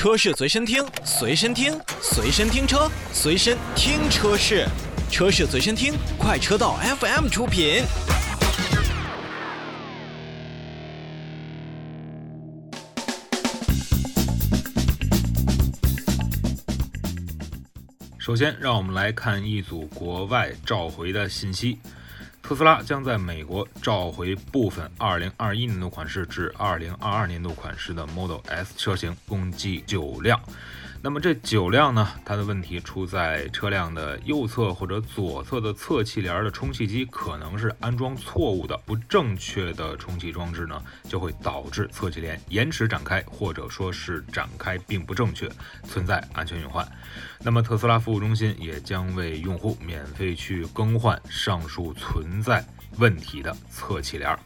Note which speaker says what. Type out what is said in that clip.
Speaker 1: 车市随身听，随身听，随身听车，随身听车市，车市随身听，快车道 FM 出品。
Speaker 2: 首先，让我们来看一组国外召回的信息。特斯拉将在美国召回部分2021年度款式至2022年度款式的 Model S 车型，共计九辆。那么这九辆呢？它的问题出在车辆的右侧或者左侧的侧气帘的充气机可能是安装错误的，不正确的充气装置呢，就会导致侧气帘延迟展开，或者说是展开并不正确，存在安全隐患。那么特斯拉服务中心也将为用户免费去更换上述存在问题的侧气帘。